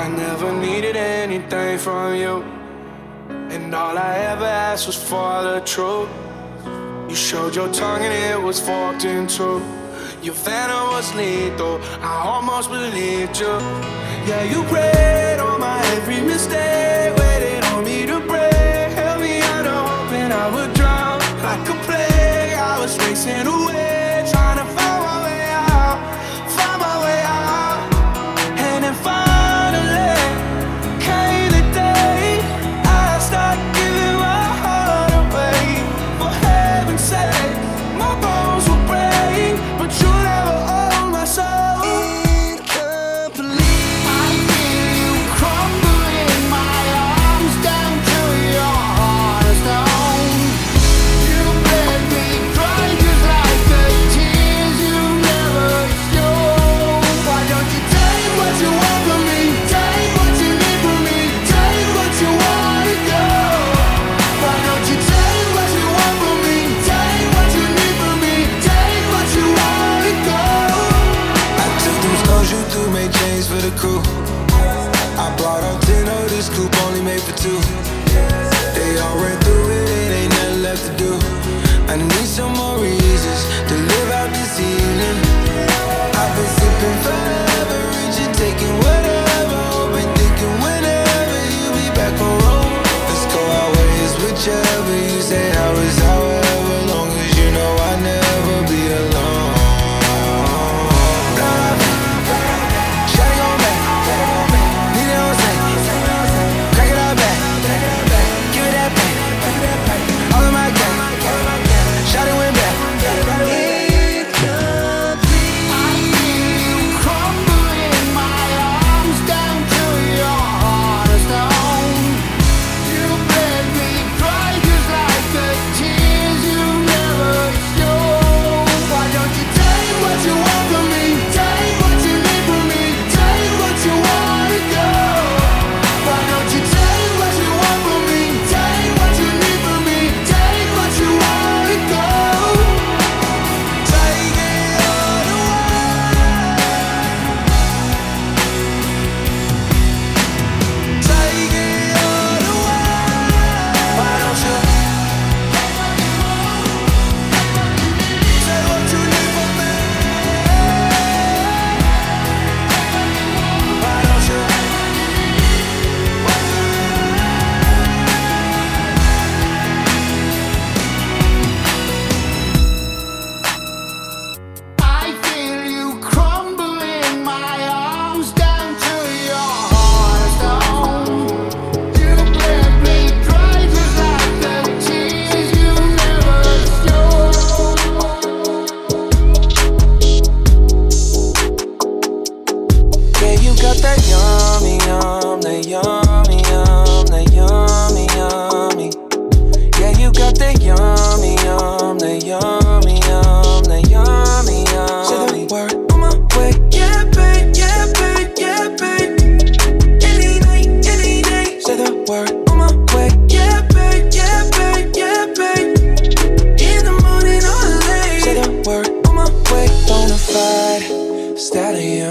I never needed anything from you. And all I ever asked was for the truth. You showed your tongue and it was forked in two. Your venom was lethal, I almost believed you. Yeah, you prayed on my every mistake, waited on me to break. Held me under, hoping I would drown. Like a plague, I was racing away.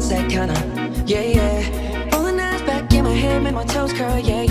Sunset, kinda. Yeah, yeah. Rolling eyes back in my head, make my toes curl. Yeah,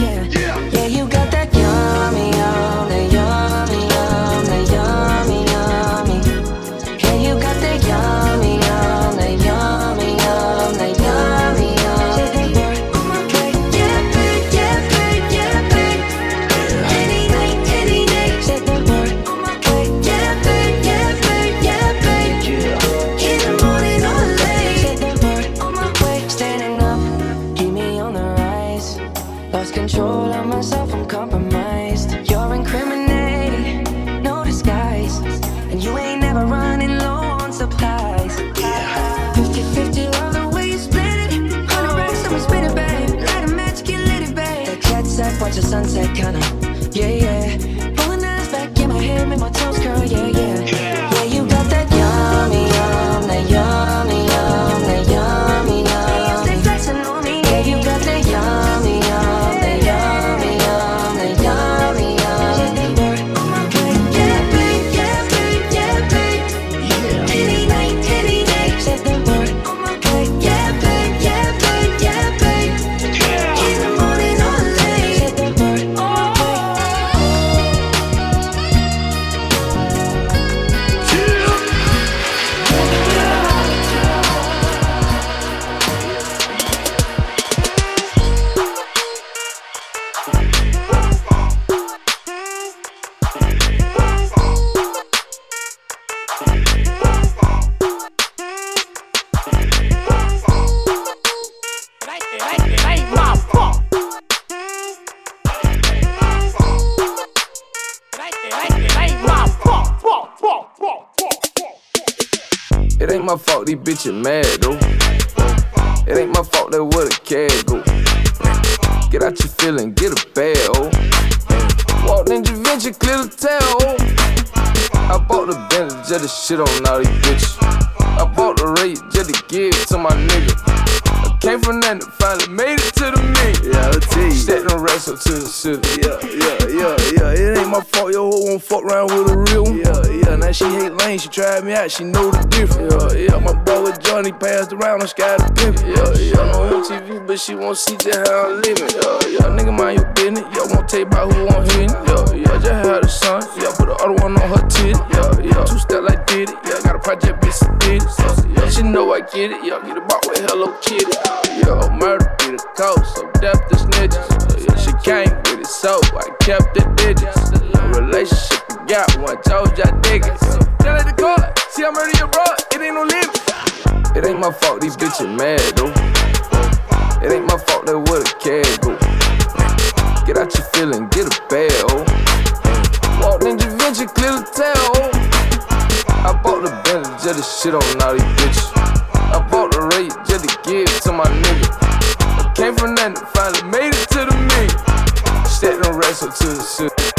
bitches mad though. It ain't my fault that where the cat go. Get out your feeling, get a bag, oh. Walk Ninja Venture, clear the tail. I bought the Bentley just to shit on all these bitches. I bought the Wraith just to give to my nigga. I came from nothing, finally made it to the me. Yeah, I'll tell you. Set them rest up to the city. Yeah, yeah, yeah, yeah. It ain't my fault your hoe won't fuck around with a real one. Yeah, yeah. Now she hate lane, she tried me out, she know the difference. Yeah, yeah. My Johnny passed around on Sky the Pimp. Yeah, yeah. I'm on MTV, but she won't see just how I'm living. Yeah, yeah. Nigga mind your business. Yeah, won't you about who I'm hitting. Yeah, yeah. Just had a son. Yeah, put the other one on her titty. Yeah, yeah. Two step like did it. Yeah, got a project bitch did it. So, yeah, she know I get it. Yeah, get a box with Hello Kitty. Yeah, murder be the code, so death the snitches. Yeah, she came with it, so I kept the digits. A relationship we got one, told you I dig it. Tell her the call, see I murder your bro, it ain't no limit. It ain't my fault these bitches mad though. It ain't my fault that where the cat go. Get out your feeling, get a oh. Walk Ninja Venture, clear the tail. I bought the Bentley just to shit on all these bitches. I bought the Wraith just to give to my nigga. I came from nothing, finally made it to the me. Set them rest up to the city.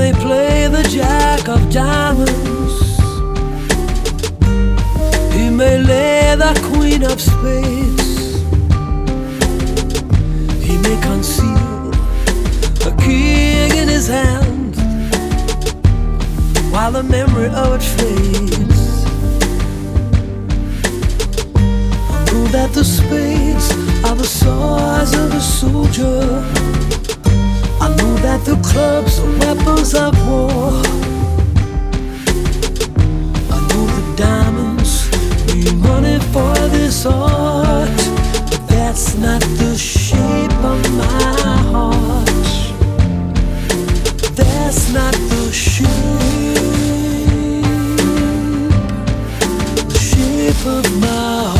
may play the jack of diamonds. He may lay the queen of spades. He may conceal a king in his hand while the memory of it fades. I know that the spades are the swords of a soldier that the clubs are weapons of war. I know the diamonds need money for this art, but that's not the shape of my heart. That's not the shape, the shape of my heart.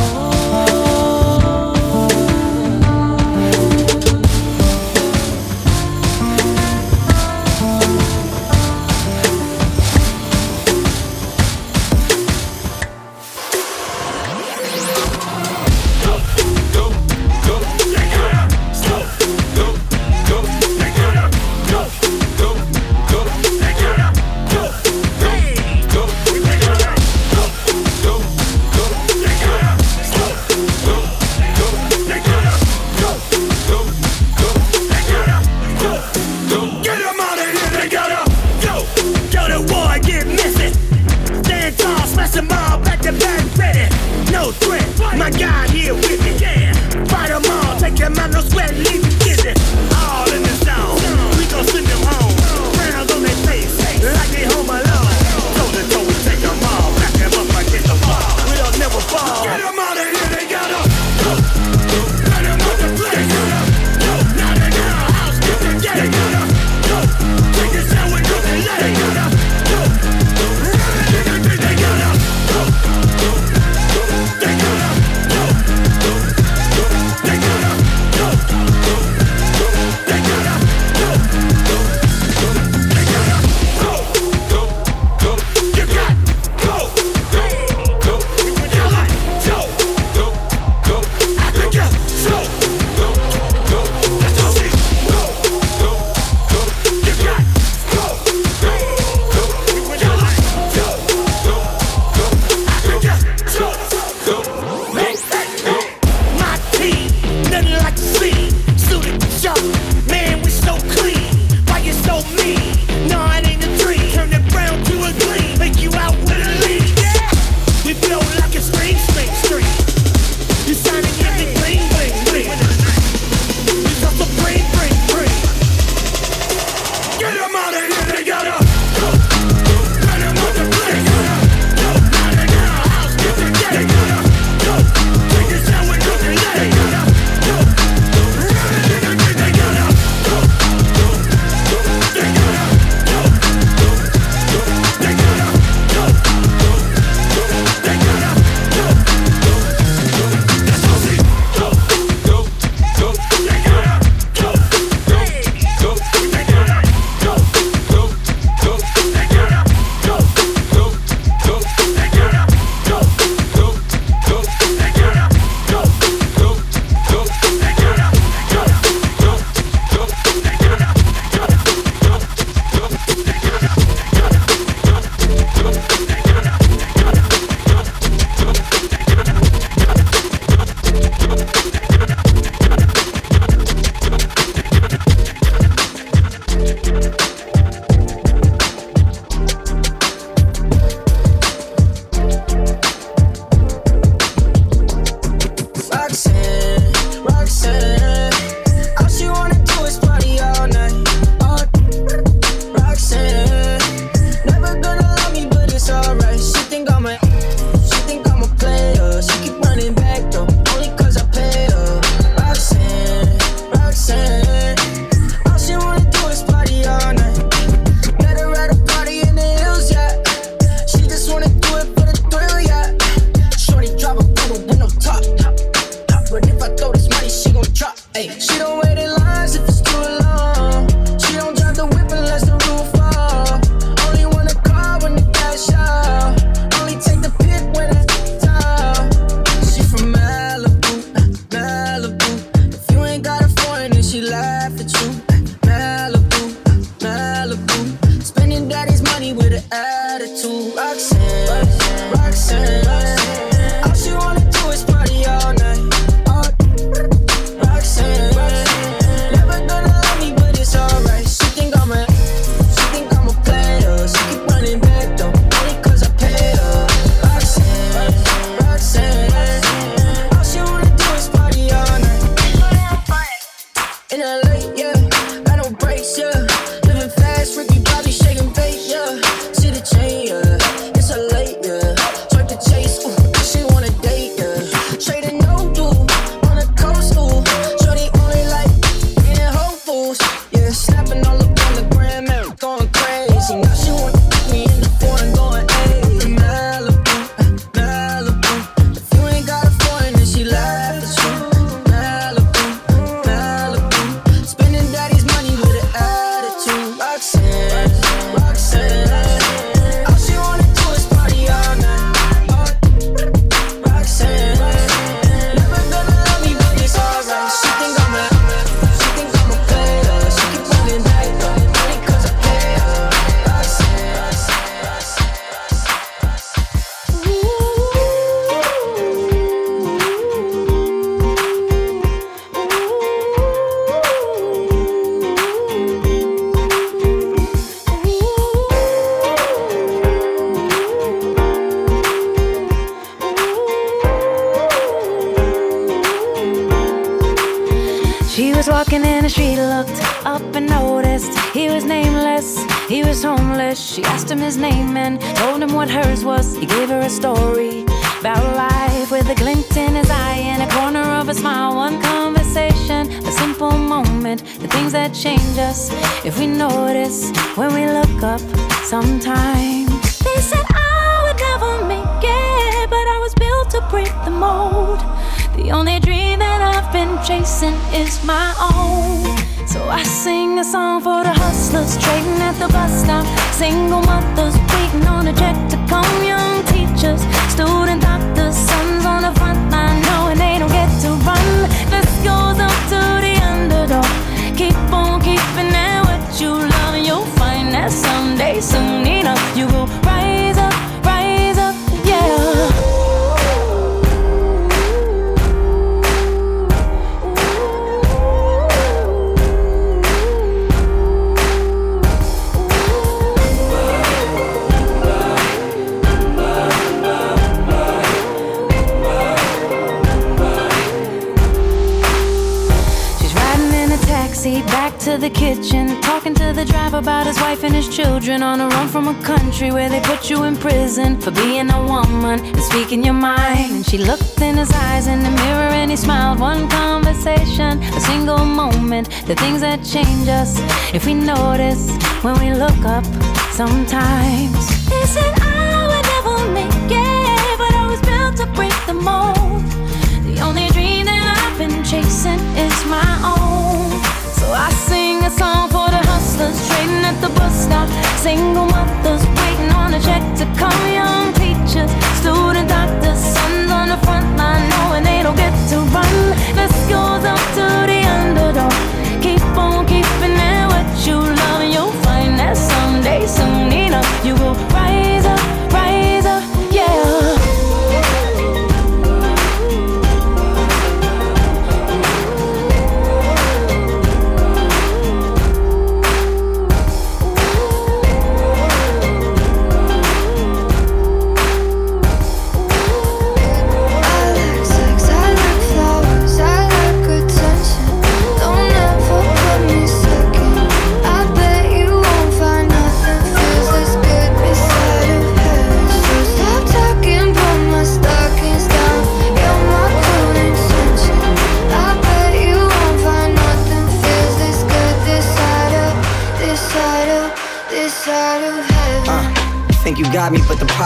For being a woman and speaking your mind. And she looked in his eyes in the mirror and he smiled. One conversation, a single moment, the things that change us if we notice when we look up sometimes. They said I would never make it, but I was built to break the mold. The only dream that I've been chasing is my own. So I sing a song for the hustlers trading at the bus stop. Single mothers waiting on a check to come. Young teachers, student doctors, sons on the front line knowing they don't get to run. This goes up to the underdog. Keep on keeping it what you love, and you'll find that someday, soon enough, you will rise up,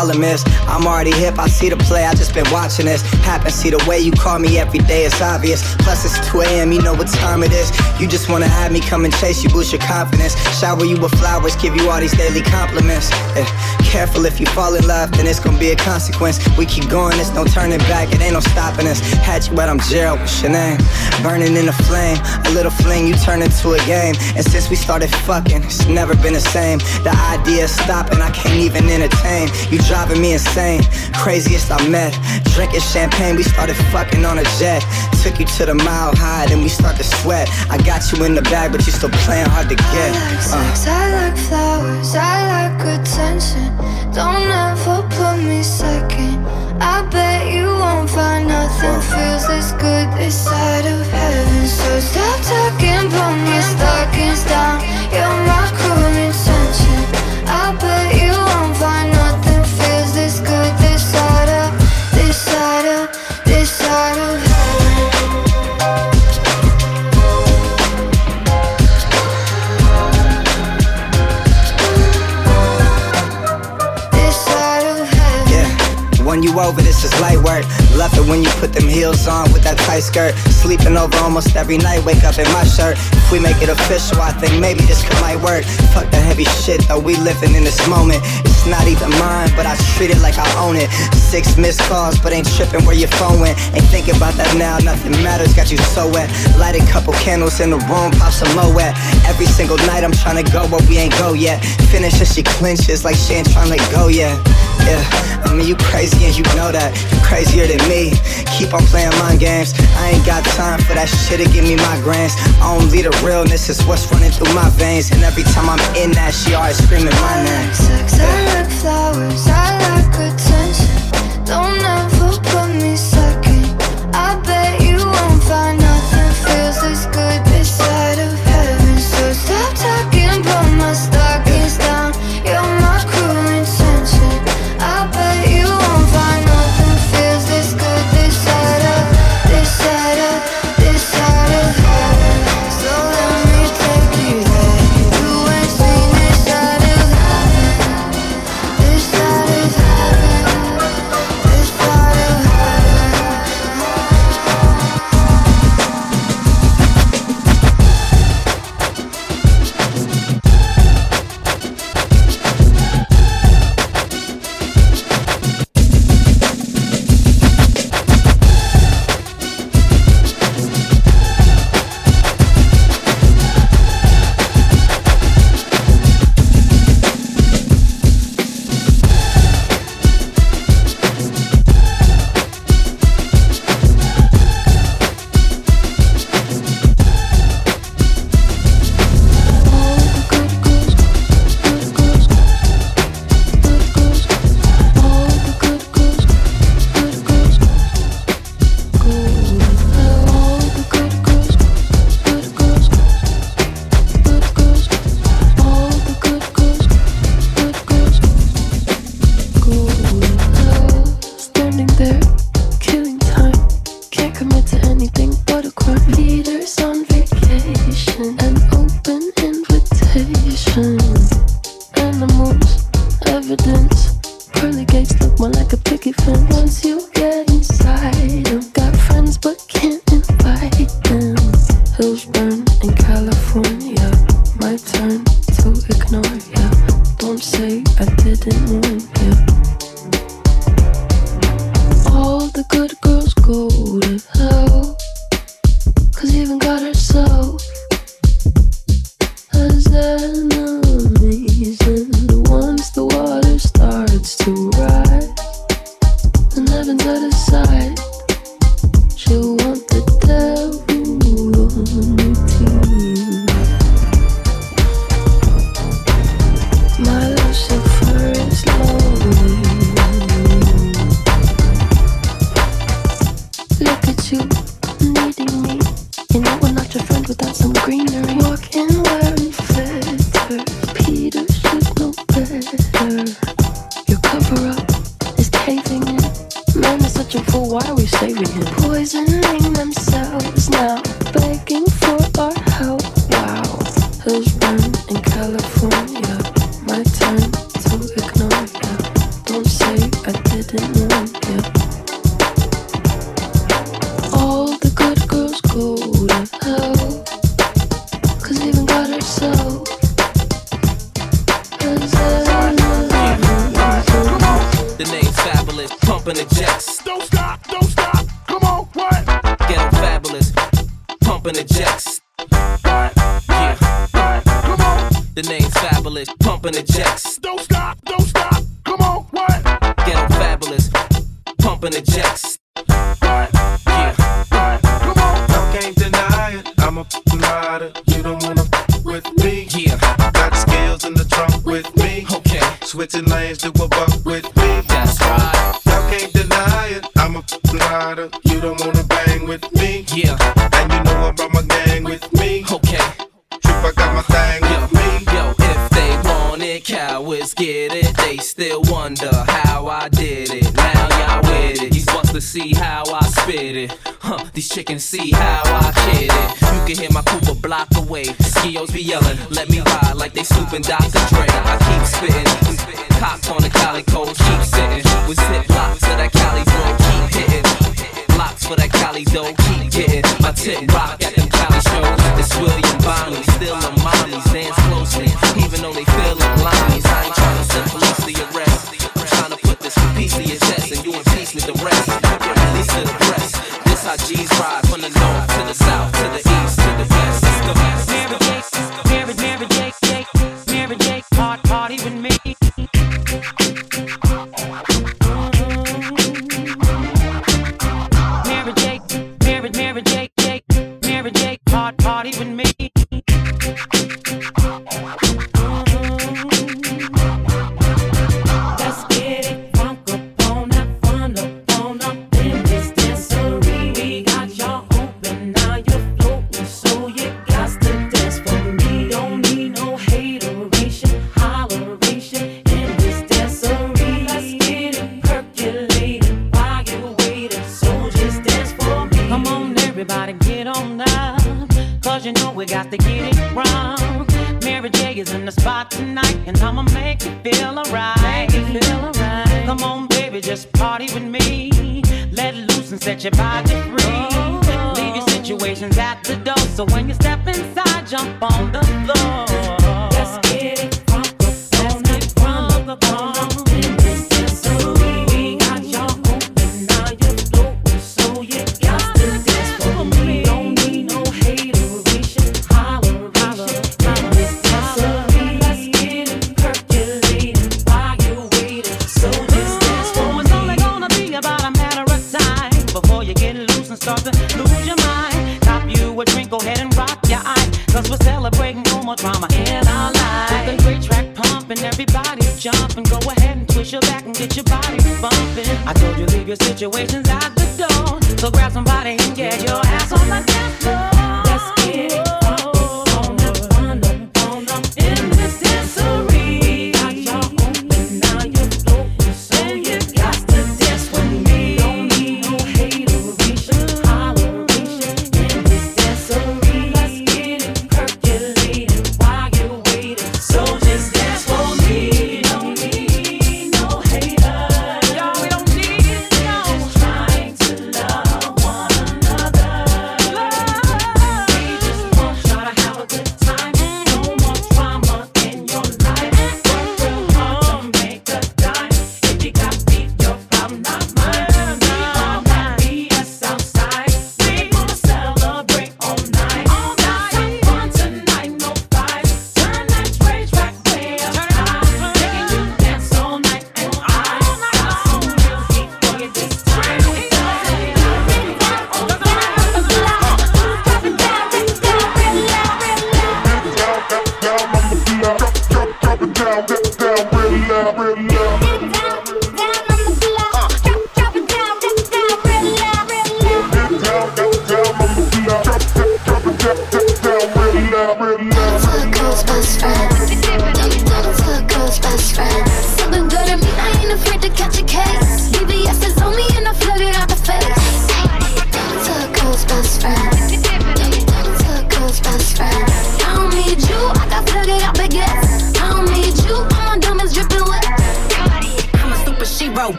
problem is I'm already hip. I see the play, I just been watching this. Happen, see the way you call me every day it's obvious. Plus it's 2 a.m. You know what time it is. You just wanna have me come and chase you, boost your confidence. Shower you with flowers, give you all these daily compliments. Eh, careful if you fall in love, then it's gonna be a consequence. We keep going, there's no turning back, it ain't no stopping us. Had you, but I'm Gerald, what's your name? Burning in a flame, a little fling, you turn into a game. And since we started fucking, it's never been the same. The idea of stopping, I can't even entertain. You driving me insane, craziest I met. Drinking champagne, we started fucking on a jet. Took you to the mile high, then we start to sweat. I got you in the bag, but you still playing hard to get. I like Uh. sex, I like flowers, I like attention. Don't ever put me second. I bet you won't find nothing feels as good this side of heaven. So stop talking, put my stockings down. You're my cruel light work. Love it when you put them heels on with that tight skirt. Sleeping over almost every night, wake up in my shirt. If we make it official, I think maybe this could might work. Fuck the heavy shit though, we living in this moment. It's not even mine, but I treat it like I own it. Six missed calls, but ain't tripping where your phone went. Ain't thinking about that now, nothing matters, got you so wet. Light a couple candles in the room, pop some more wet. Every single night I'm trying to go, but we ain't go yet. Finish and she clinches like she ain't trying to go yet. Yeah, I mean you crazy and you know that. You crazier than me. Keep on playing mind games. I ain't got time for that shit to give me my migraines. Only the realness is what's running through my veins. And every time I'm in that, she always screaming my I name. like sex, I like flowers, I like attention. Don't ever Switching lanes to a buck with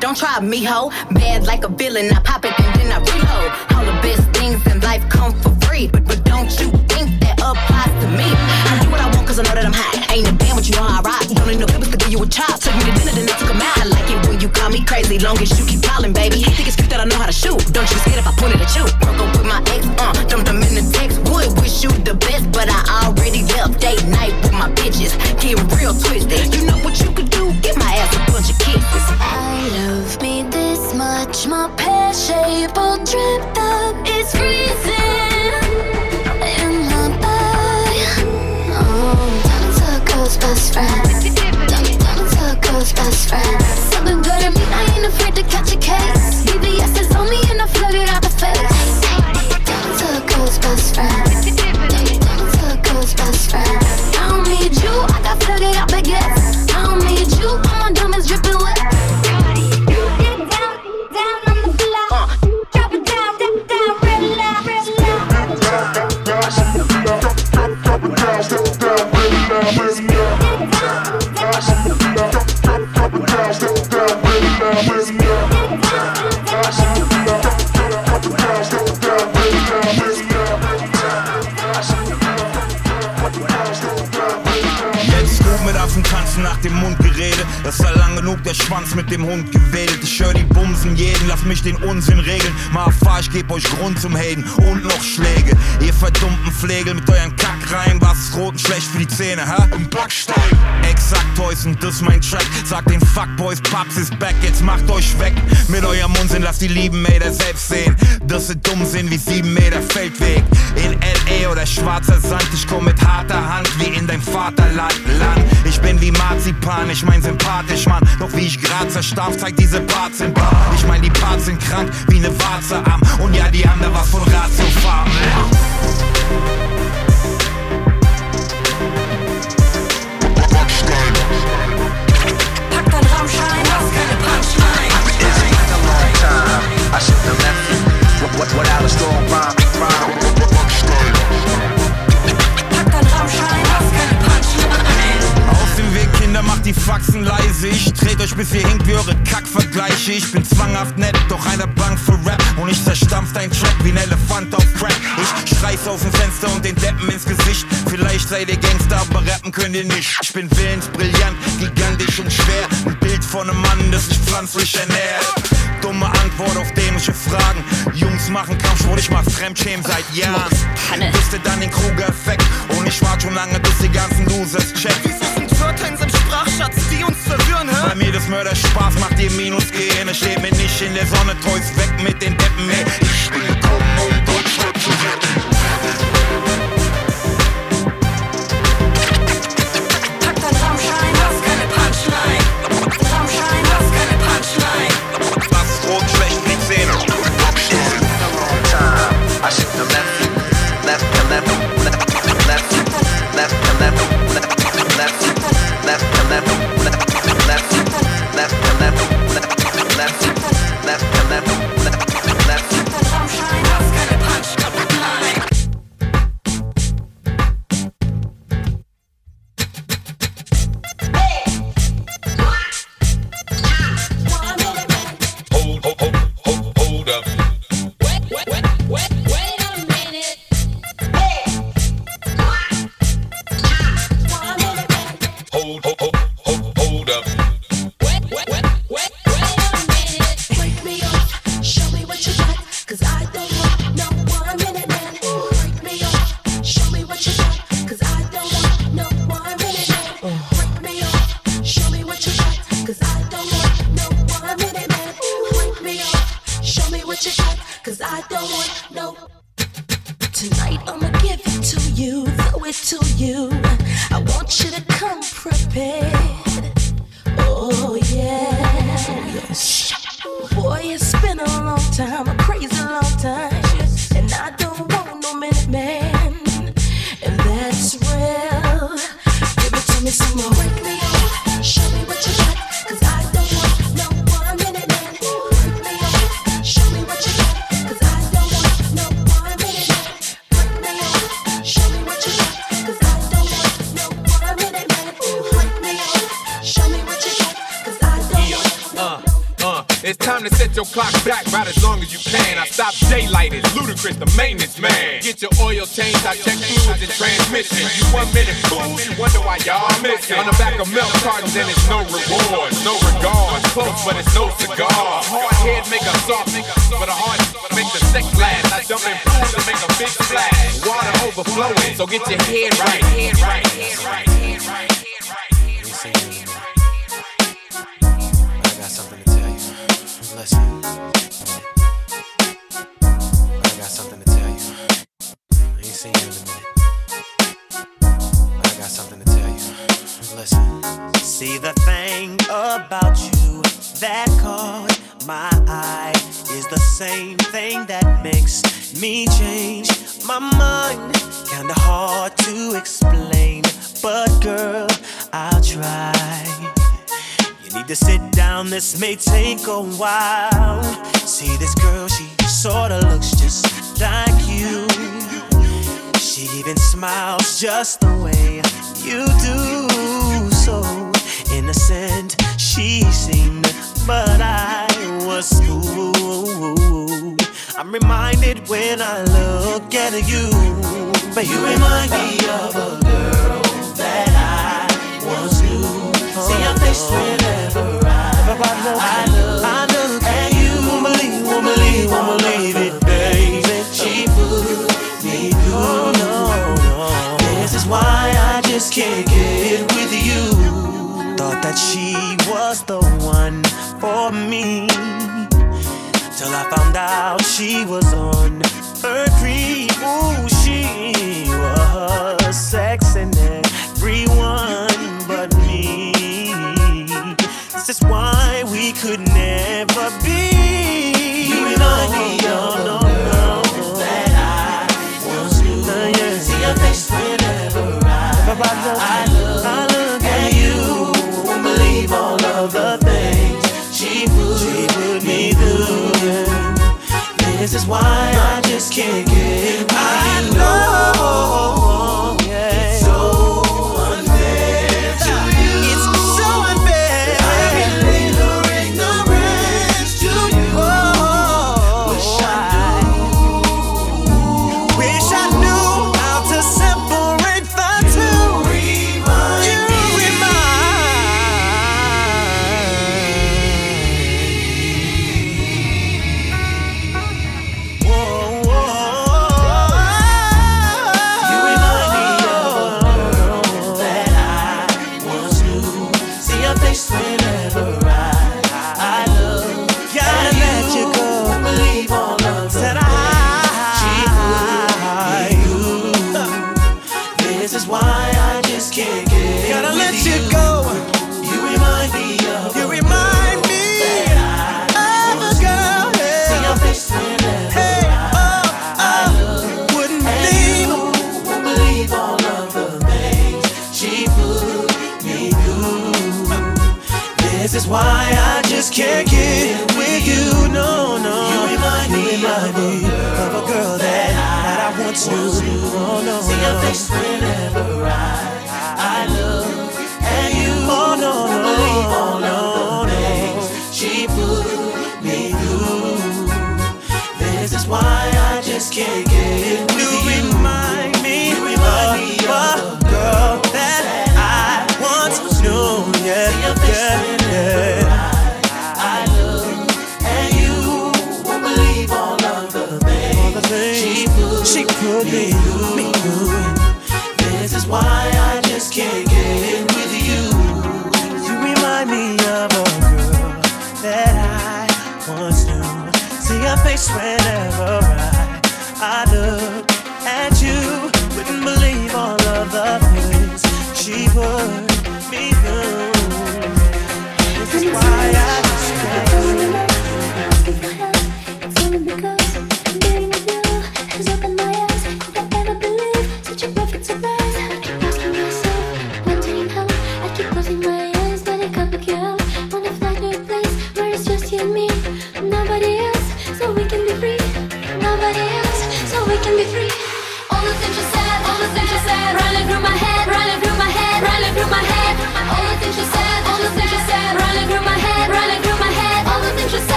Don't try me, ho. Bad like a villain, I pop it and then I reload. All the best things in life come for free, but, but don't you think that applies to me? I do what I want cause I know that I'm hot. Ain't a band, but you know how I rock. Don't need no papers to give you a chop. Took me to dinner, then I took 'em out. I like it when you call me crazy, long as you keep calling, baby. Think it's cute that I know how mit dem Hund gewedelt. Ich hör die Bumsen jeden, lass mich den Unsinn regeln. Fahr, ich geb euch Grund zum Haten und noch Schläge. Ihr verdummten Pflegel mit euren Kackreihen, was ist rot und schlecht für die Zähne, hä? Im Backstein. Exakt, Toys und das mein Track. Sagt den Fuckboys, Paps ist back, jetzt macht euch weg. Mit eurem Unsinn, lasst die lieben Meter selbst sehen. Dass sie dumm sind wie sieben Meter Feldweg. In L.A. oder schwarzer Sand, ich komm mit harter Hand wie in dein Vaterland. Land. Ich bin wie Marzipan, ich mein sympathisch, Mann. Doch wie ich grad zerstarf, zeigt diese Parts in Bar. Ich mein, die Parts sind krank wie ne Warze am. Und ja, die haben da was von Ratiofarben. Pack Have left without a strong rhyme. Kinder, macht die Faxen leise. Ich dreht euch bis ihr hinkt wie eure Kackvergleiche. Ich bin zwanghaft nett, doch einer Bank für Rap. Und ich zerstampf dein Track wie ein Elefant auf Crack. Ich schreiß aus dem Fenster und den Deppen ins Gesicht. Vielleicht seid ihr Gangster, aber rappen könnt ihr nicht. Ich bin willensbrillant, gigantisch und schwer. Ein Bild von einem Mann, das sich pflanzlich ernährt. Dumme Antwort auf dämliche Fragen. Jungs machen Kampfsport, ich mach Fremdschämen seit Jahren. Wisst ihr dann den Kruger-Effekt? Und ich warte schon lange, bis die ganzen Losers checken. Wieso sind Wörter in seinem Sprachschatz, die uns verwirren, hä? Bei mir das Mörder Spaß macht ihr Minus gehen. Es steht mir nicht in der Sonne, Toys weg mit den Deppen, ey. Ich will kommen, um Deutschland zu retten.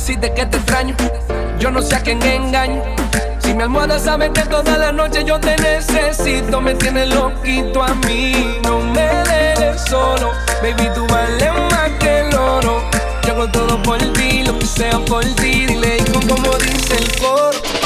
Decirte que te extraño. Yo no sé a quién engaño. Si mi almohada sabe que toda la noche yo te necesito, me tienes loquito a mí. No me dejes solo, baby, tú vales más que el oro. Yo hago todo por ti, lo que sea por ti. Dile como dice el coro.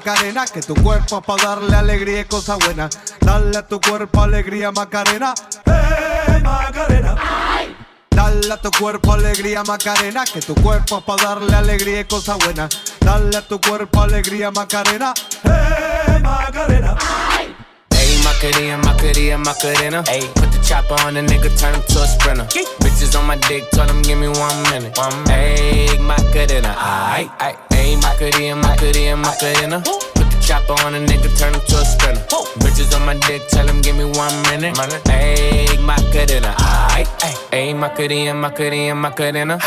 Macarena, que tu cuerpo es para darle alegría y cosa buena. Dale a tu cuerpo alegría Macarena, eh Macarena. Dale a tu cuerpo alegría Macarena, que tu cuerpo es para darle alegría y cosa buena. Dale a tu cuerpo alegría Macarena, eh Macarena. Ayy, Macarena, Macarena, Macarena. Ayy, put the chopper on the nigga, turn him to a sprinter. Bitches on my dick, tell them give me one minute. One minute. Ayy, Macarena, aight, aight. Ayy, Macarena, Macarena, Macarena. Put the chopper on a nigga, turn him to a sprinter. Bitches on my dick, tell him give me one minute. Ayy, Macarena, aight, aight. Ayy, Macarena, Macarena, Macarena.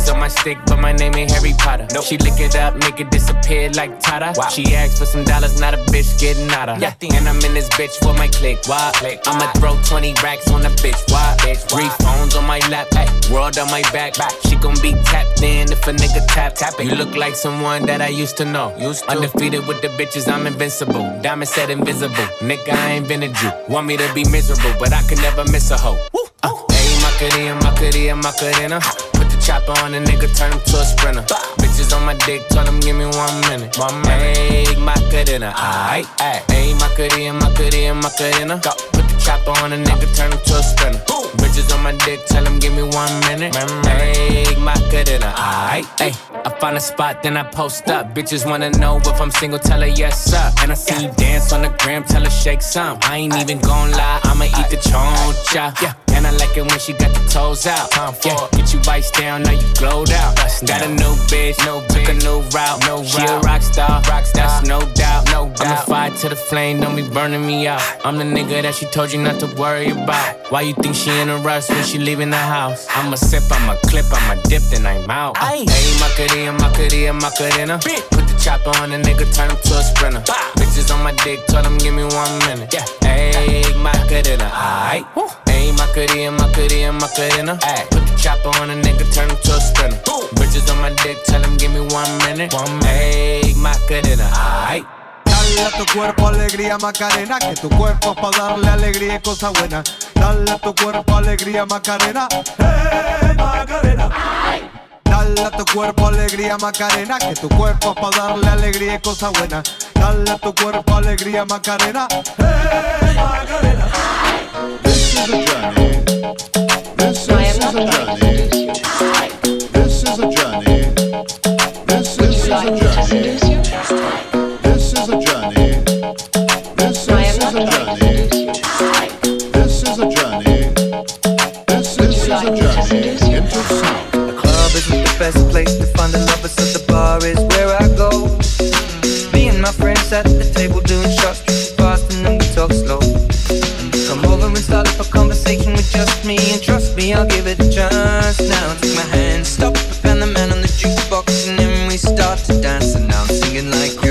Bitches on my stick, but my name ain't Harry Potter. She lick it up, make it disappear like Tata. She asked for some dollars, not a bitch getting out of. And I'm in this bitch for my click. Why? click. I'ma throw 20 racks on the bitch. Why? bitch Three phones on my lap, ay, world on my back. back. She gon' be tapped in if a nigga tap tap it. You look like someone that I used to know. Used to. Undefeated with the bitches, I'm invincible. Diamond said invisible. Nigga, I ain't been a Jew. Want me to be miserable, but I can never miss a hoe. Uh, Ayy, Macarena, Macarena, Macarena. Chopper on a nigga, turn him to a sprinter. Bitches on my dick, tell them give me one minute. One minute. Ayy, Macarena, aight, aight. Ayy, Macarena, Macarena, Macarena. Go. Put the chopper on a nigga, turn him to a sprinter. Bitches on my dick, tell him give me one minute. Ayy, Macarena, aight, ayy. I find a spot, then I post up. Bitches wanna know if I'm single, tell her yes, sir. And I see you dance on the gram, tell her shake some. I ain't even gon' lie, I'ma eat the choncha. Yeah. And I like it when she got the toes out. Yeah, get you bites down, now you glowed out. Got a new bitch, no took a new route. No she a rock star, rock star. That's no doubt, no doubt. I'm the fire to the flame, don't be burning me out. I'm the nigga that she told you not to worry about. Why you think she in a rush when she leaving the house? I'ma sip, I'ma clip, I'ma dip, then I'm out. Hey, Macarena, Macarena, Macarena. Put the chopper on the nigga, turn him to a sprinter. Bitches on my dick, tell him give me one minute. Yeah, hey, Macarena, aight. Hey, Macarena, Macarena, Macarena. Ay, put the chopper on a nigga, turn him to a sprinter. Bitches on my dick, tell him give me one minute. One minute. Hey, Macarena, aight. Dale a tu cuerpo alegría Macarena, que tu cuerpo es para darle alegría y cosa buena. Dale a tu cuerpo alegría Macarena, hey Macarena. Dale a tu cuerpo alegría Macarena, que tu cuerpo es para darle alegría y cosa buena. Dale a tu cuerpo alegría Macarena, hey Macarena. This is a journey. This, is a journey. This is a journey. This, is a journey. This is a journey. This, is a journey. This is a journey. This, this is a journey into sound. The club the best place to find a lover, so the bar is where I go. Mm. Me and my friends at the table doing shots, tripping fast, and then we talk slow. Mm. Come over and start up a conversation with just me, and trust me, I'll give it a chance. Now take my hand, stop, and the man on the jukebox, and then we start to dance. And now I'm singing like,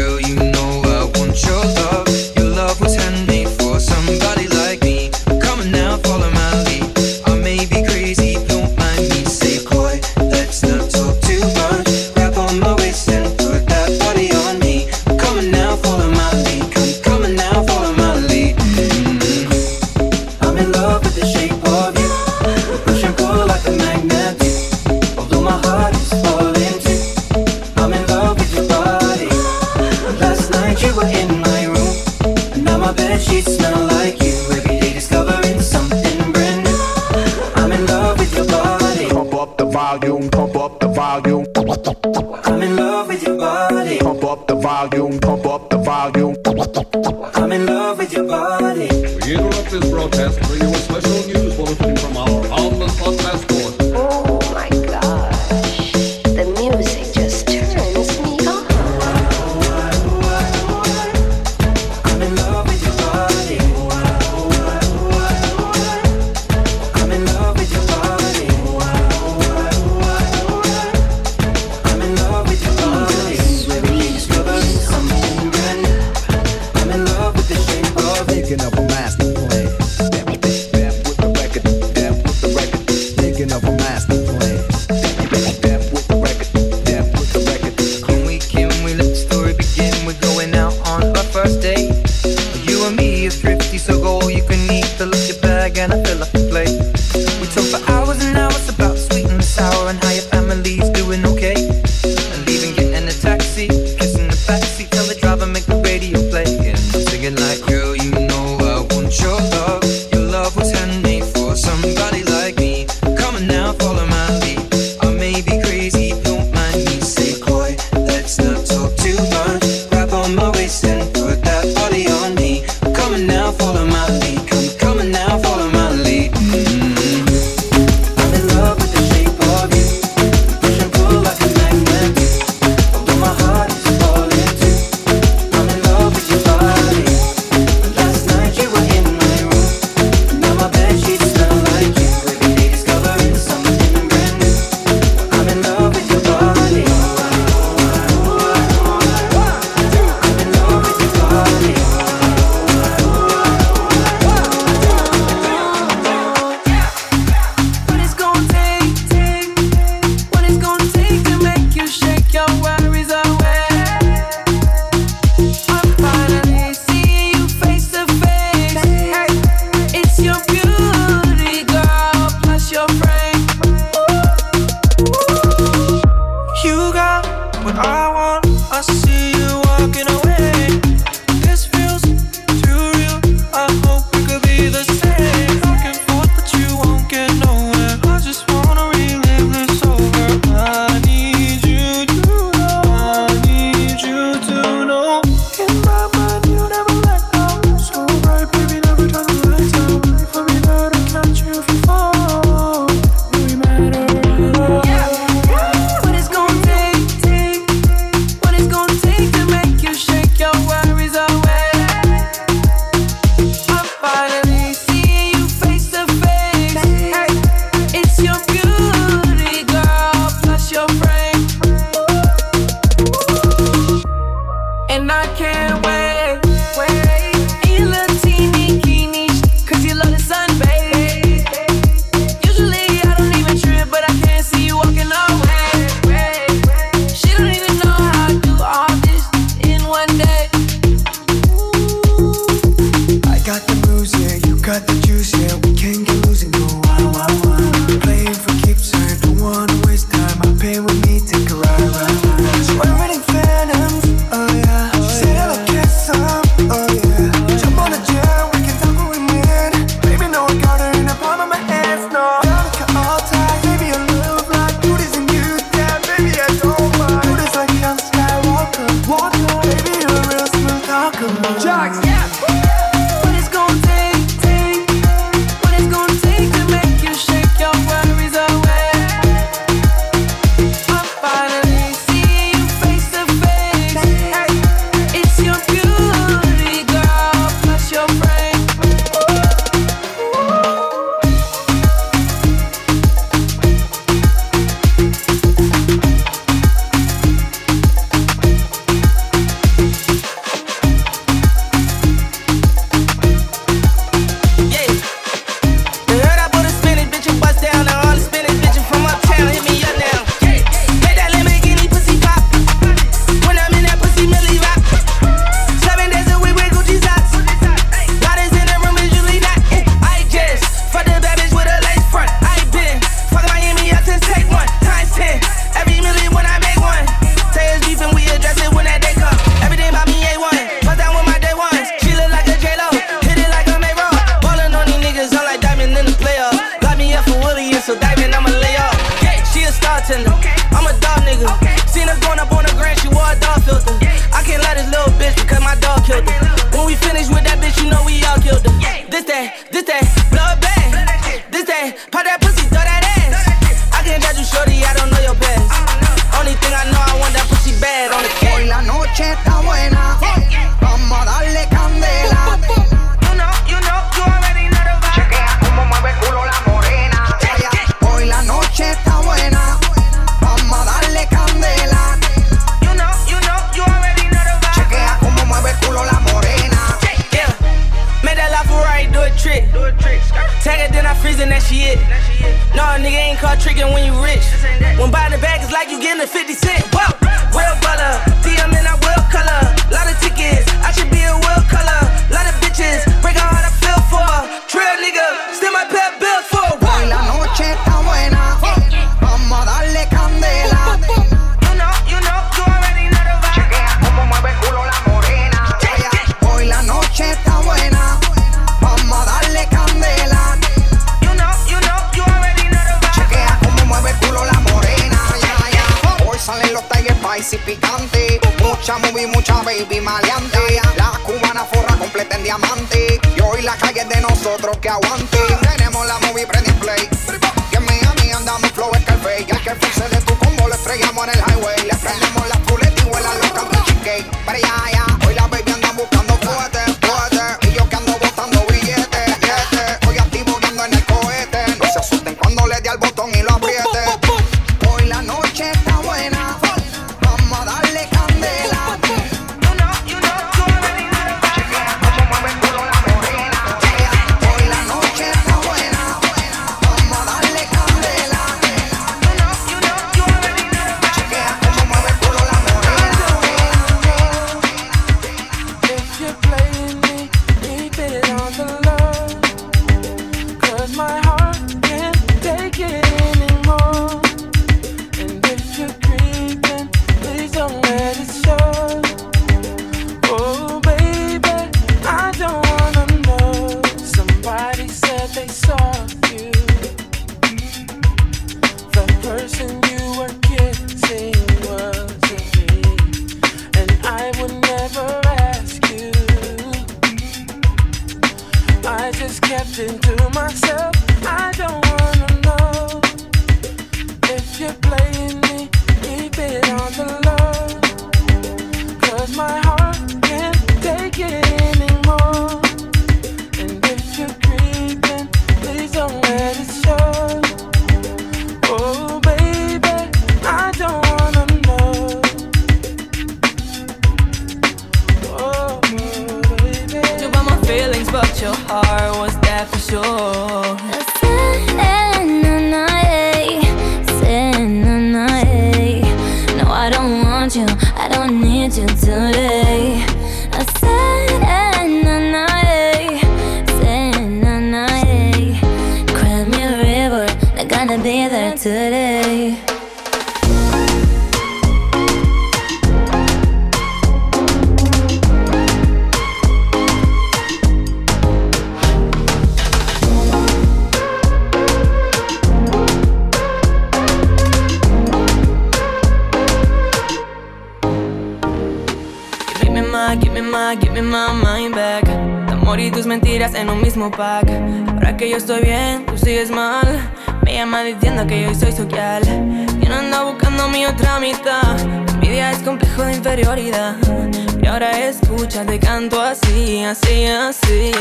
my mind back. Tu amor y tus mentiras en un mismo pack. Ahora que yo estoy bien, tú sigues mal. Me llama diciendo que yo soy social. Yo no ando buscando mi otra mitad. Envidia es complejo de inferioridad. Y ahora escucha, te canto así, así, así.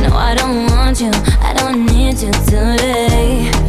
No, I don't want you, I don't need you today.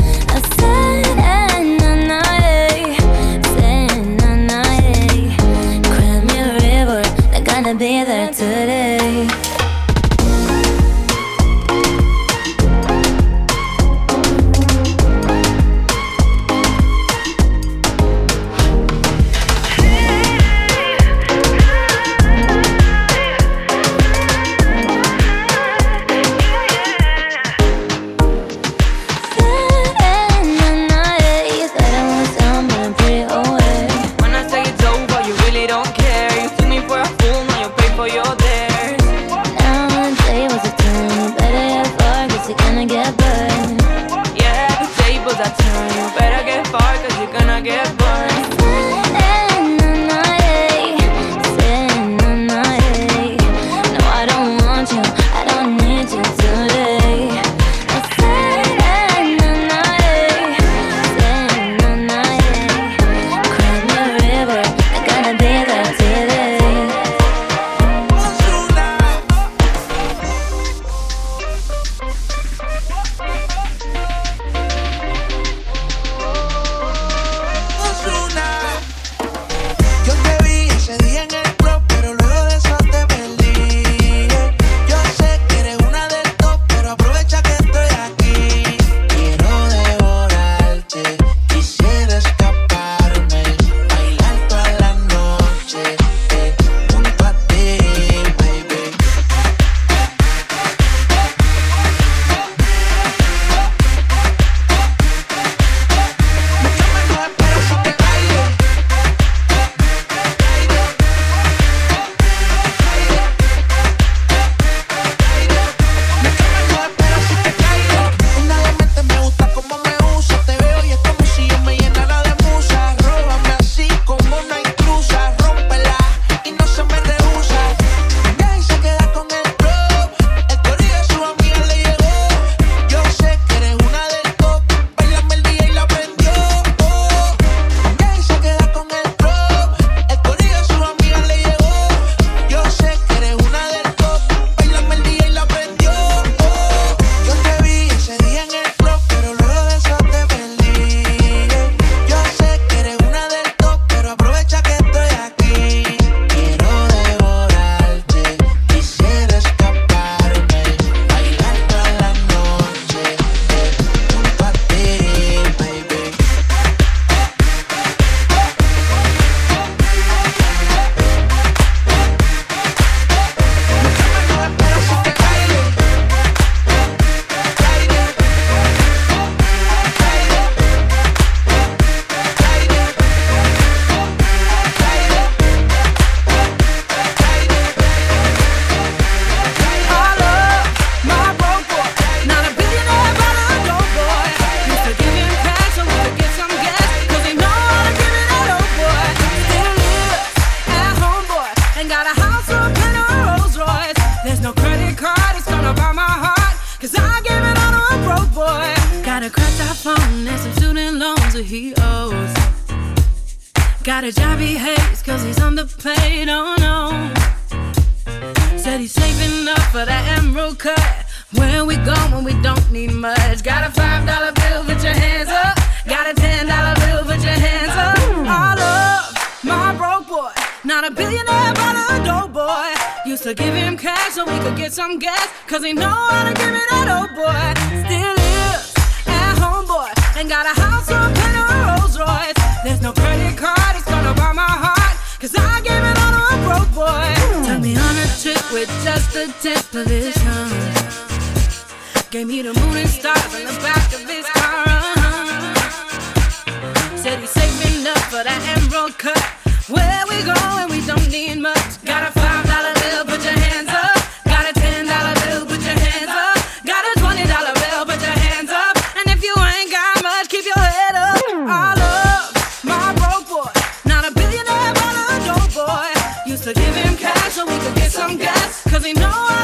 Got a job he hates cause he's underpaid, oh no. Said he's saving up for that emerald cut. Where we go when we don't need much? Got a five dollar bill, put your hands up. Got a ten dollar bill, put your hands up. I love my broke boy, not a billionaire but a dope boy. Used to give him cash so we could get some gas, cause he know how to give it that old oh boy. Still is at home boy, and got a house on in a Rolls Royce. There's no credit card, it's gonna buy my heart. Cause I gave it all to a broke boy. Took me on a trip with just a tip of his tongue. Gave me the moon and stars in the back of his car. Said he's saving up for that emerald cut. Where we going, we don't need much. Gotta we know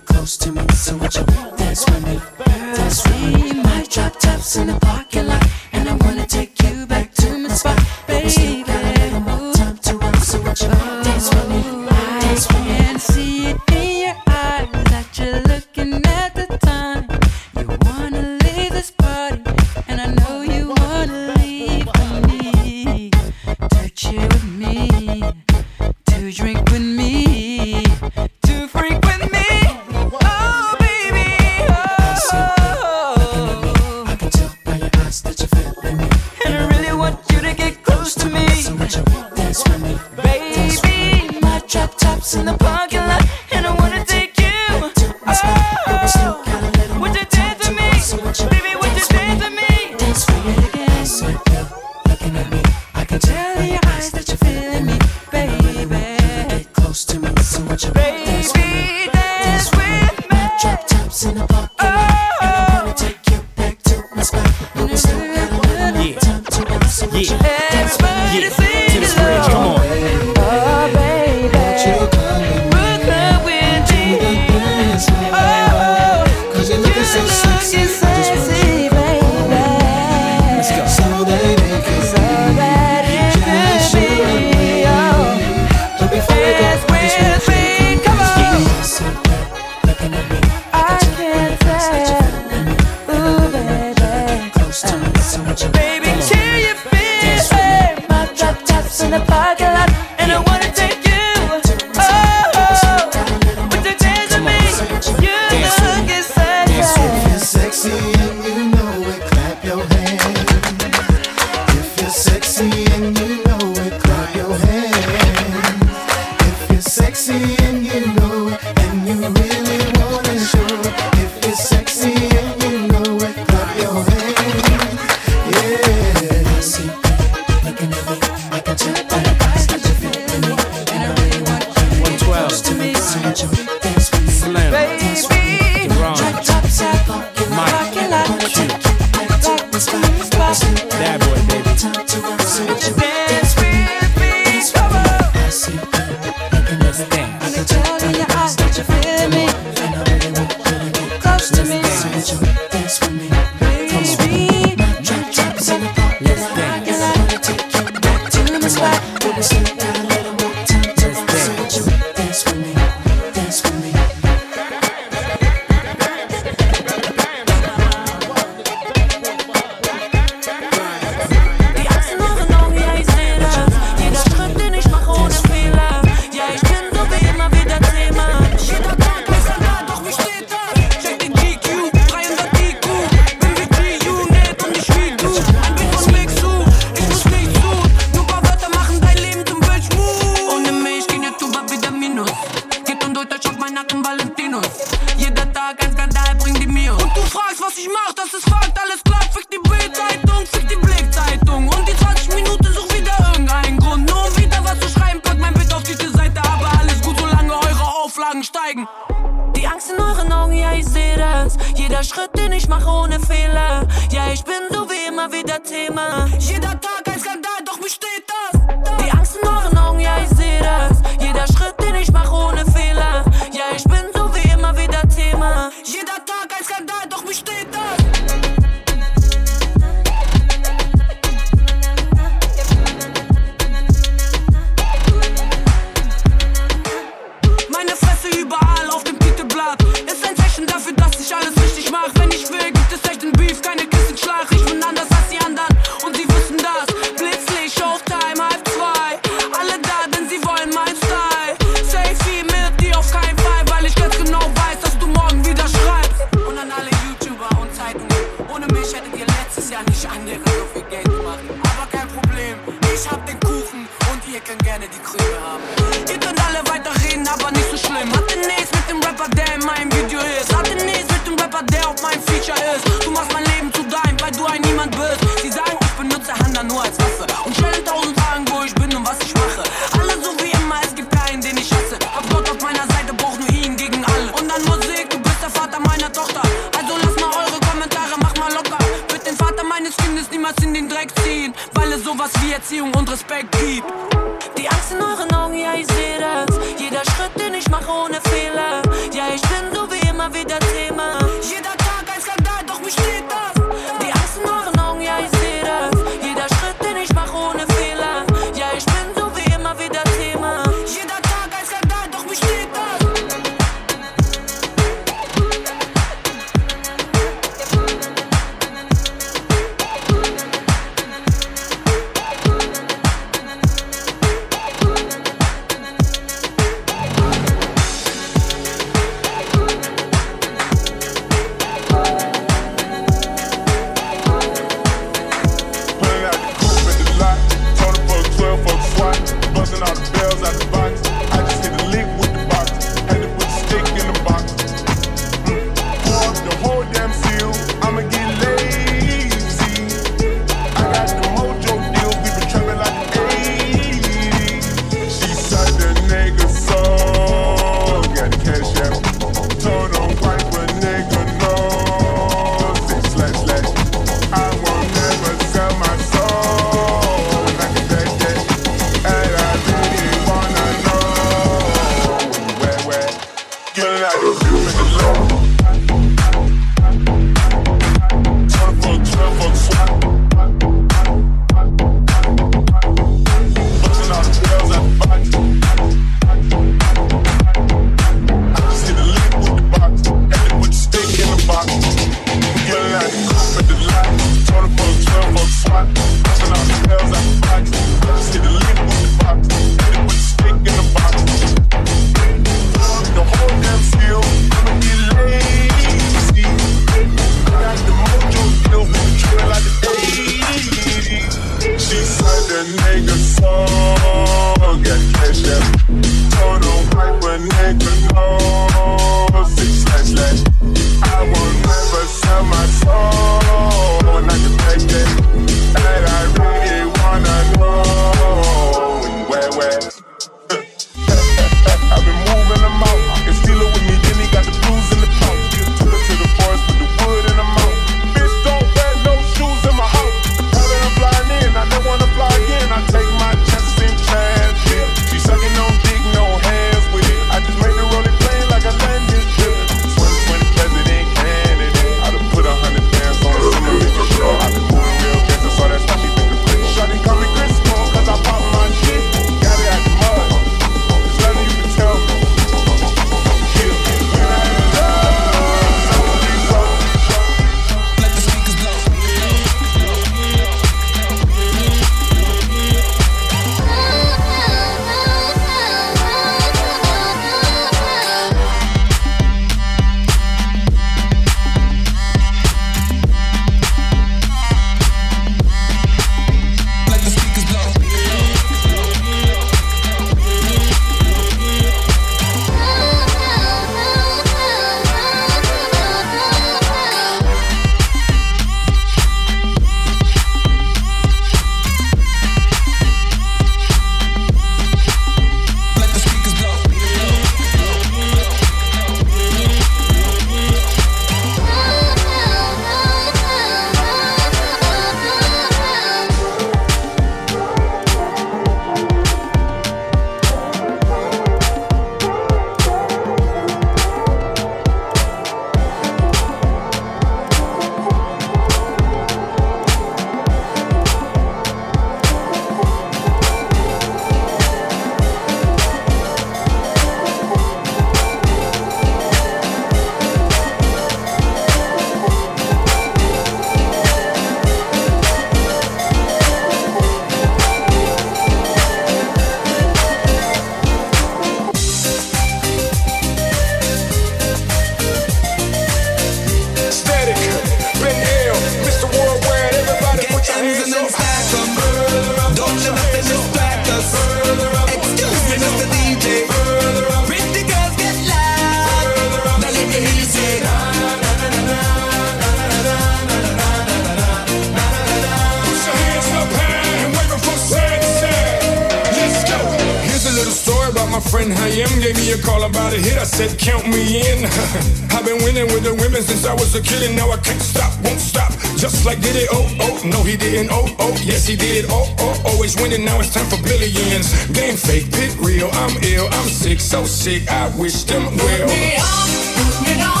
gave me a call about a hit, I said, count me in. I've been winning with the women since I was a kid, and now I can't stop, won't stop. Just like did it, oh, oh, no, he didn't, oh, oh, yes, he did, oh, oh, always winning, now it's time for billions. Game fake, pit real, I'm ill, I'm sick, so sick, I wish them well. Put me on, put me on.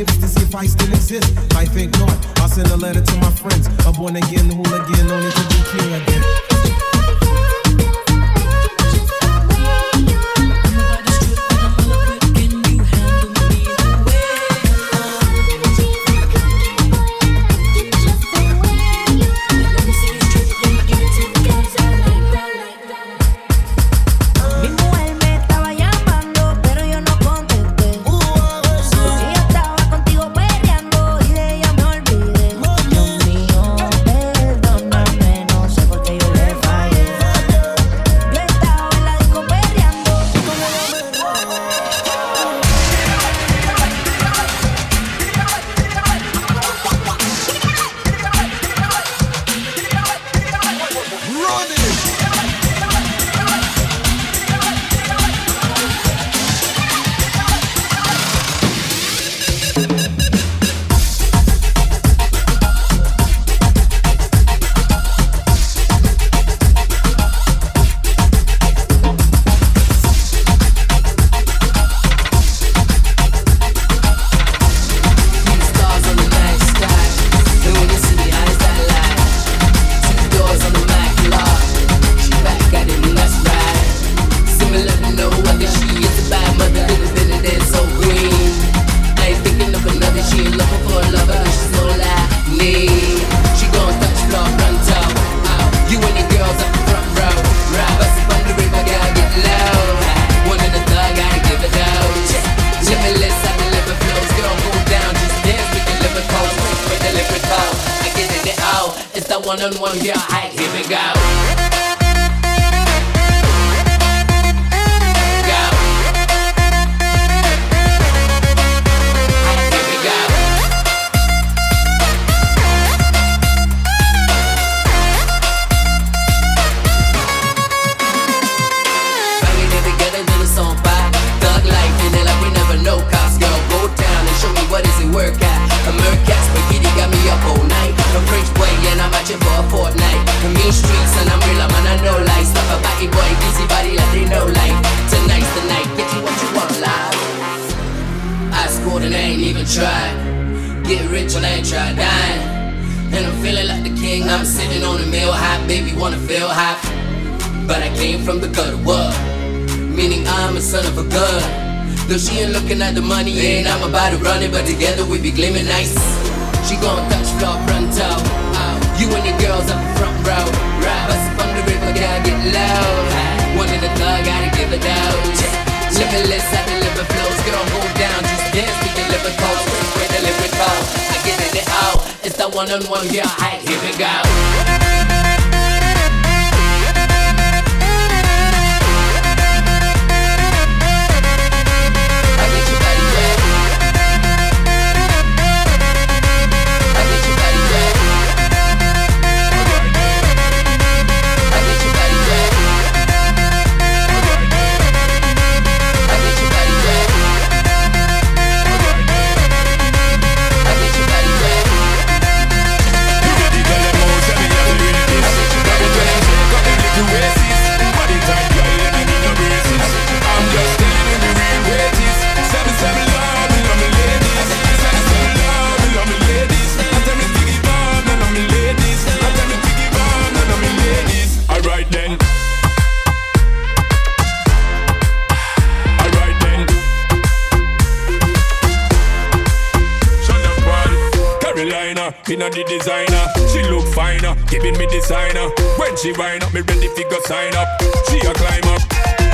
hips to see if I still exist. I think not. I'll send a letter to my friends. A born again hooligan, only to be cured. inna the designer. She look finer, giving me designer. When she wind up, me ready fi go sign up. She a climb up.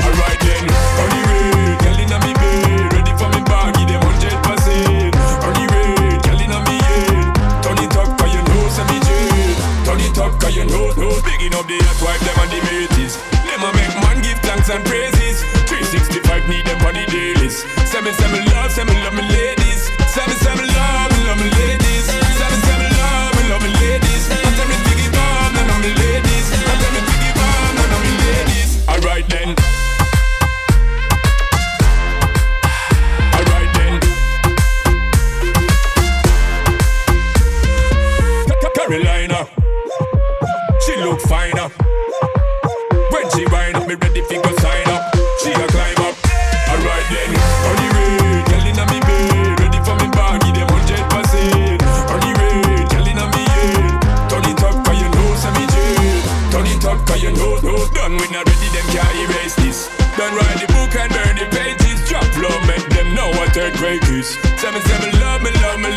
Alright then, on the way, girl inna me bed, ready for me baggy, them hundred percent. On the way, girl inna me head, turn it up 'cause you know say me jet. Turn it up 'cause you know no picking up the hot wife them and the mates. Let my make man give thanks and praises. 365 need them for the dailies. Say me, say me love, say me love me ladies. Say me, say me love, me love me ladies. greatness. Tell me, tell me, love me, love me,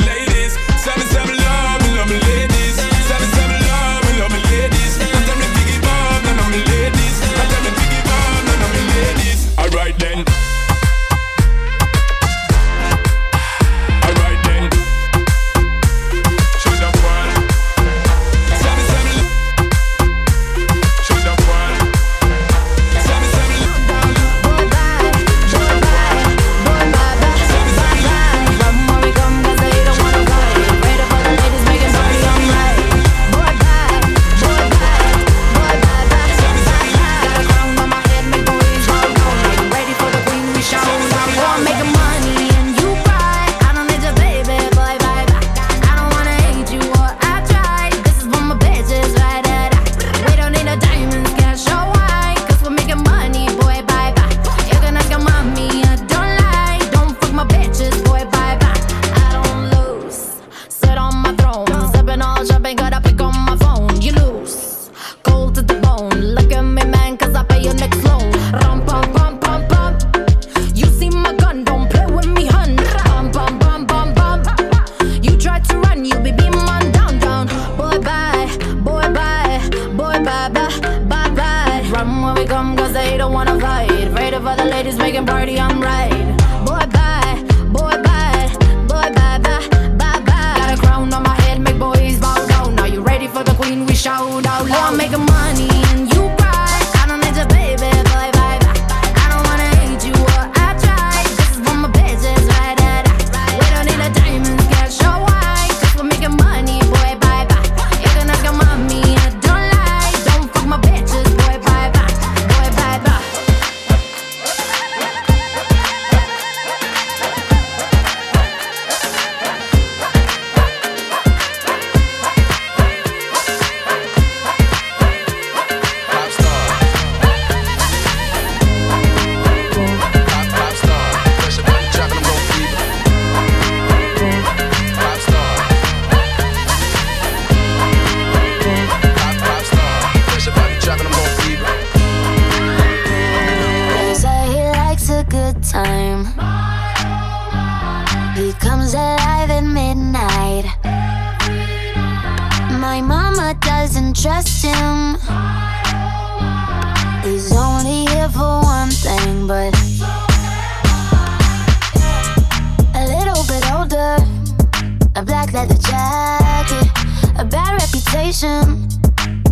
sensation,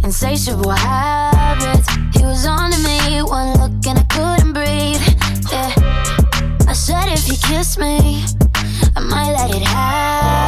insatiable habits. He was on to me, one look and I couldn't breathe. Yeah. I said if you kiss me, I might let it happen.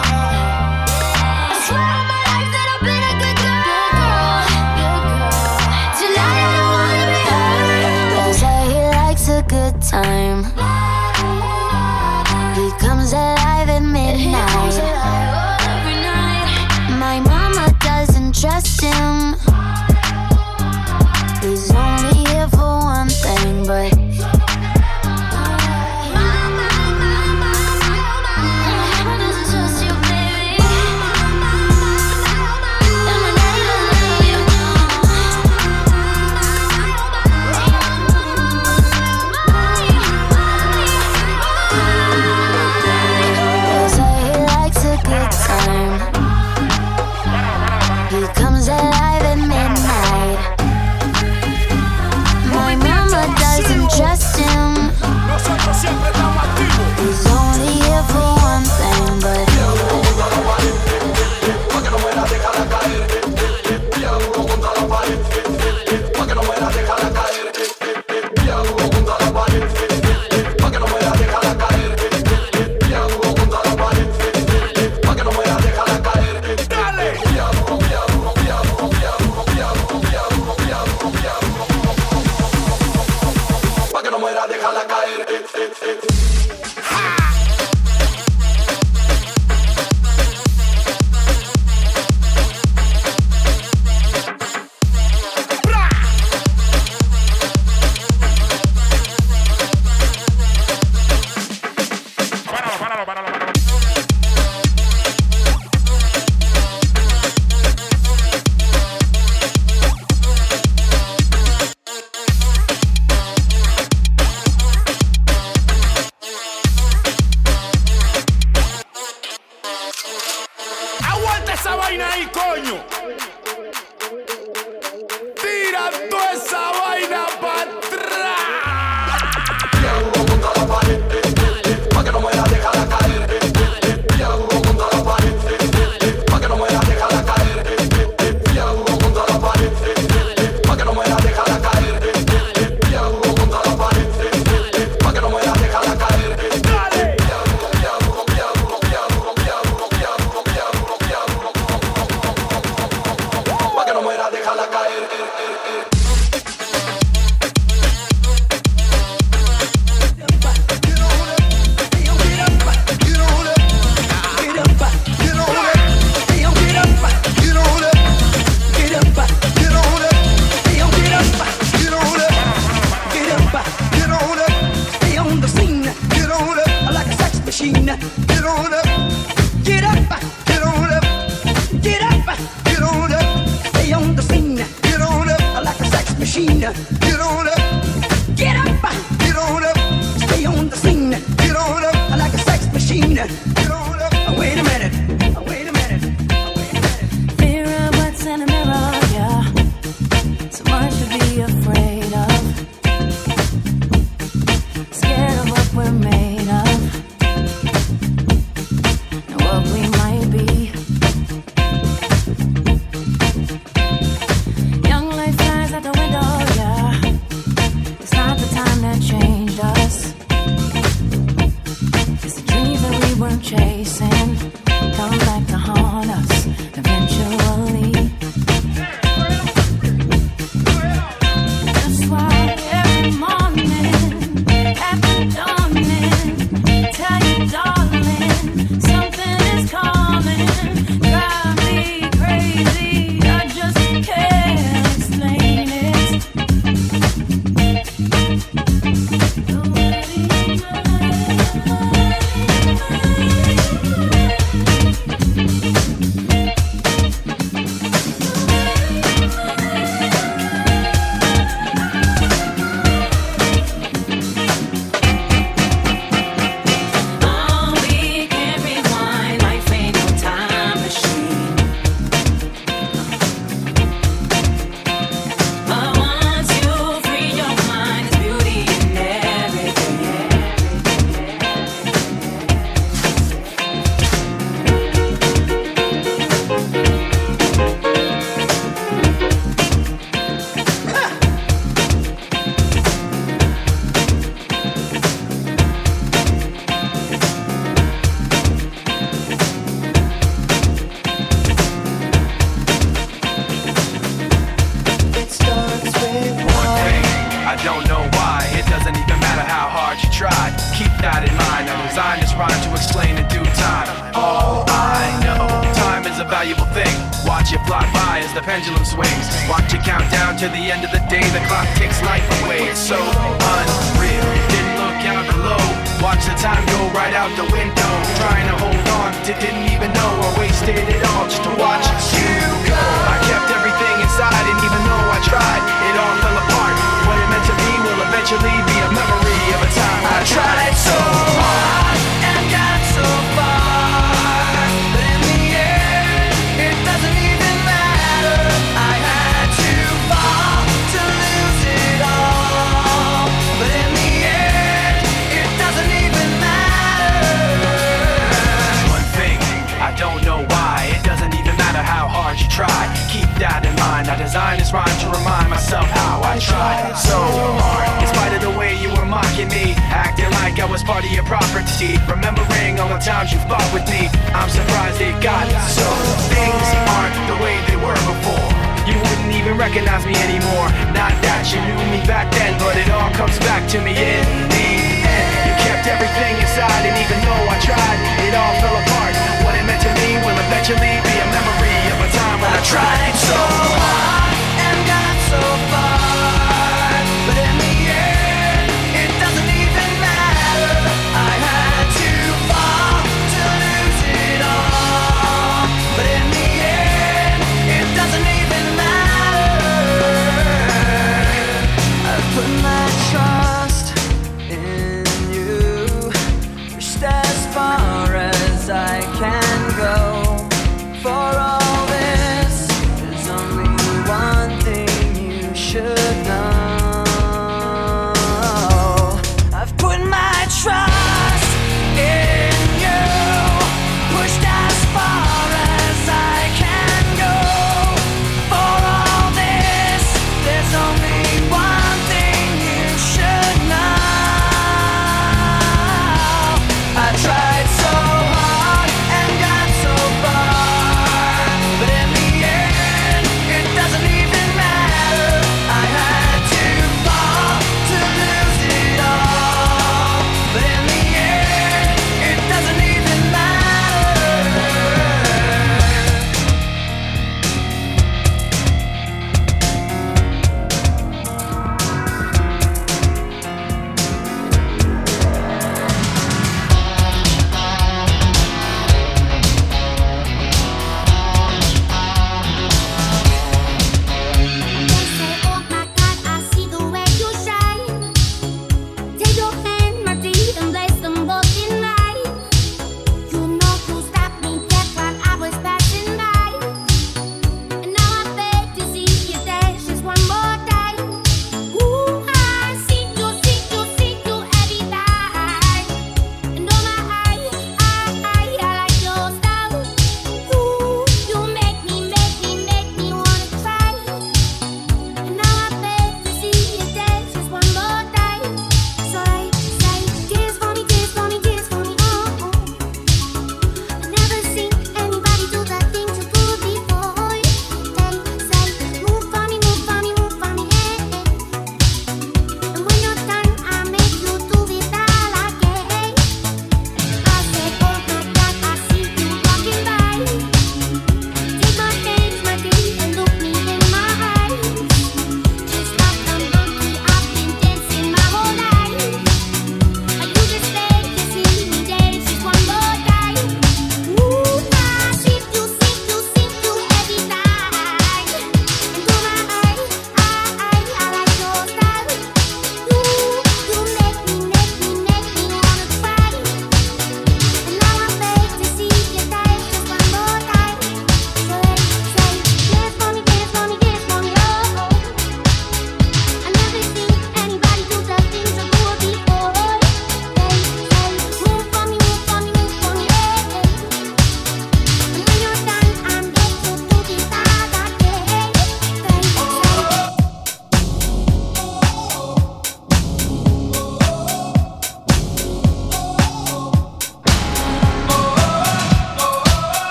Time. He comes alive at midnight.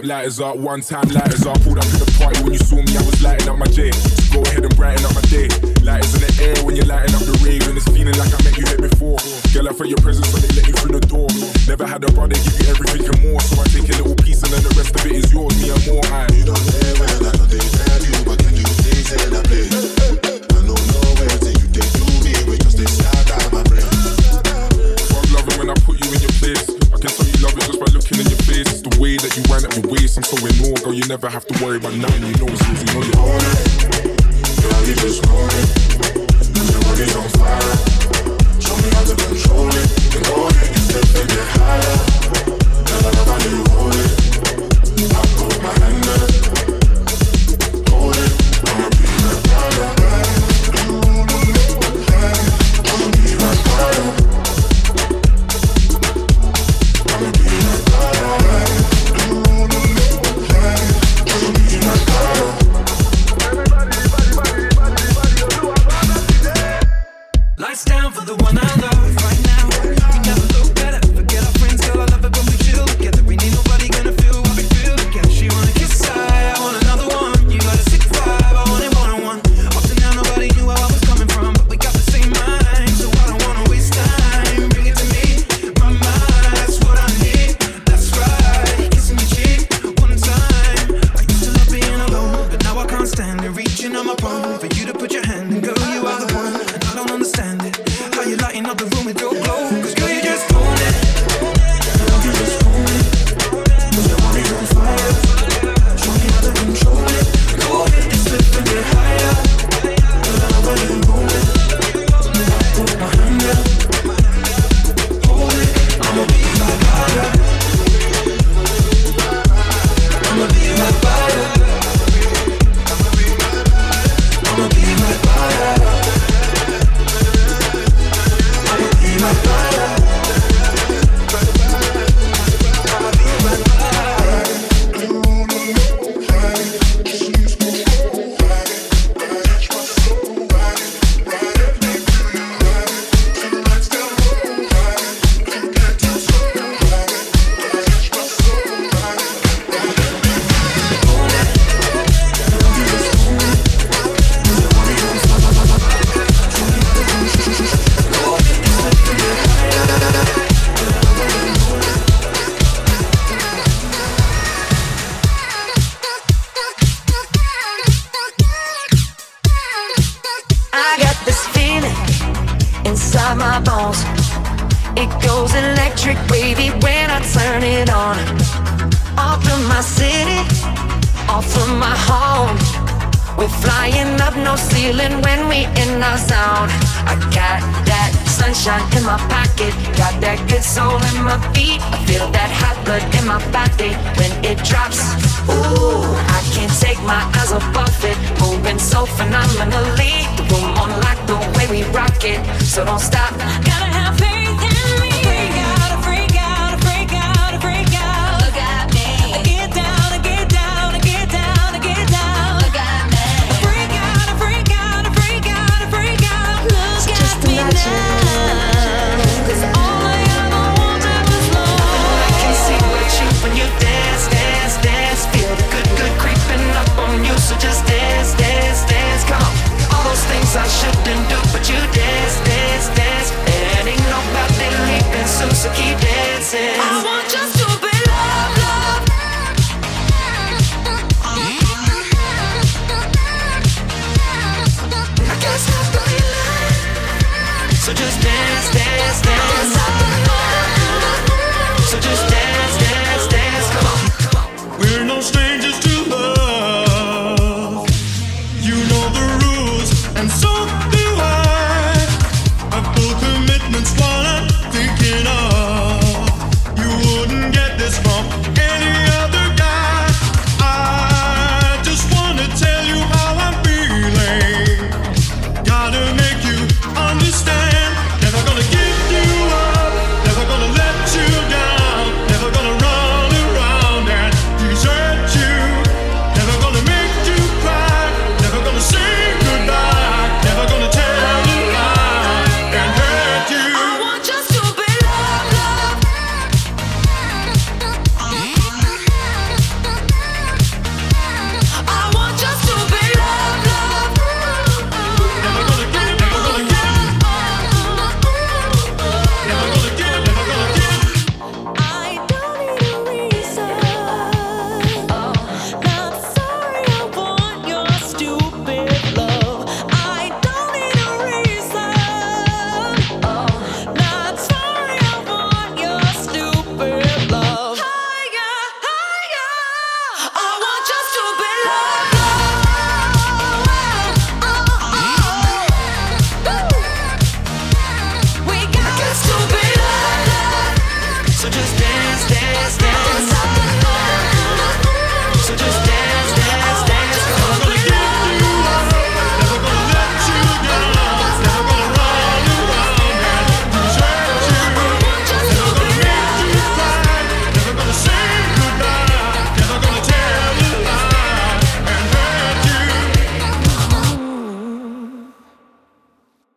Up, lighters up, one time lighters up. Pulled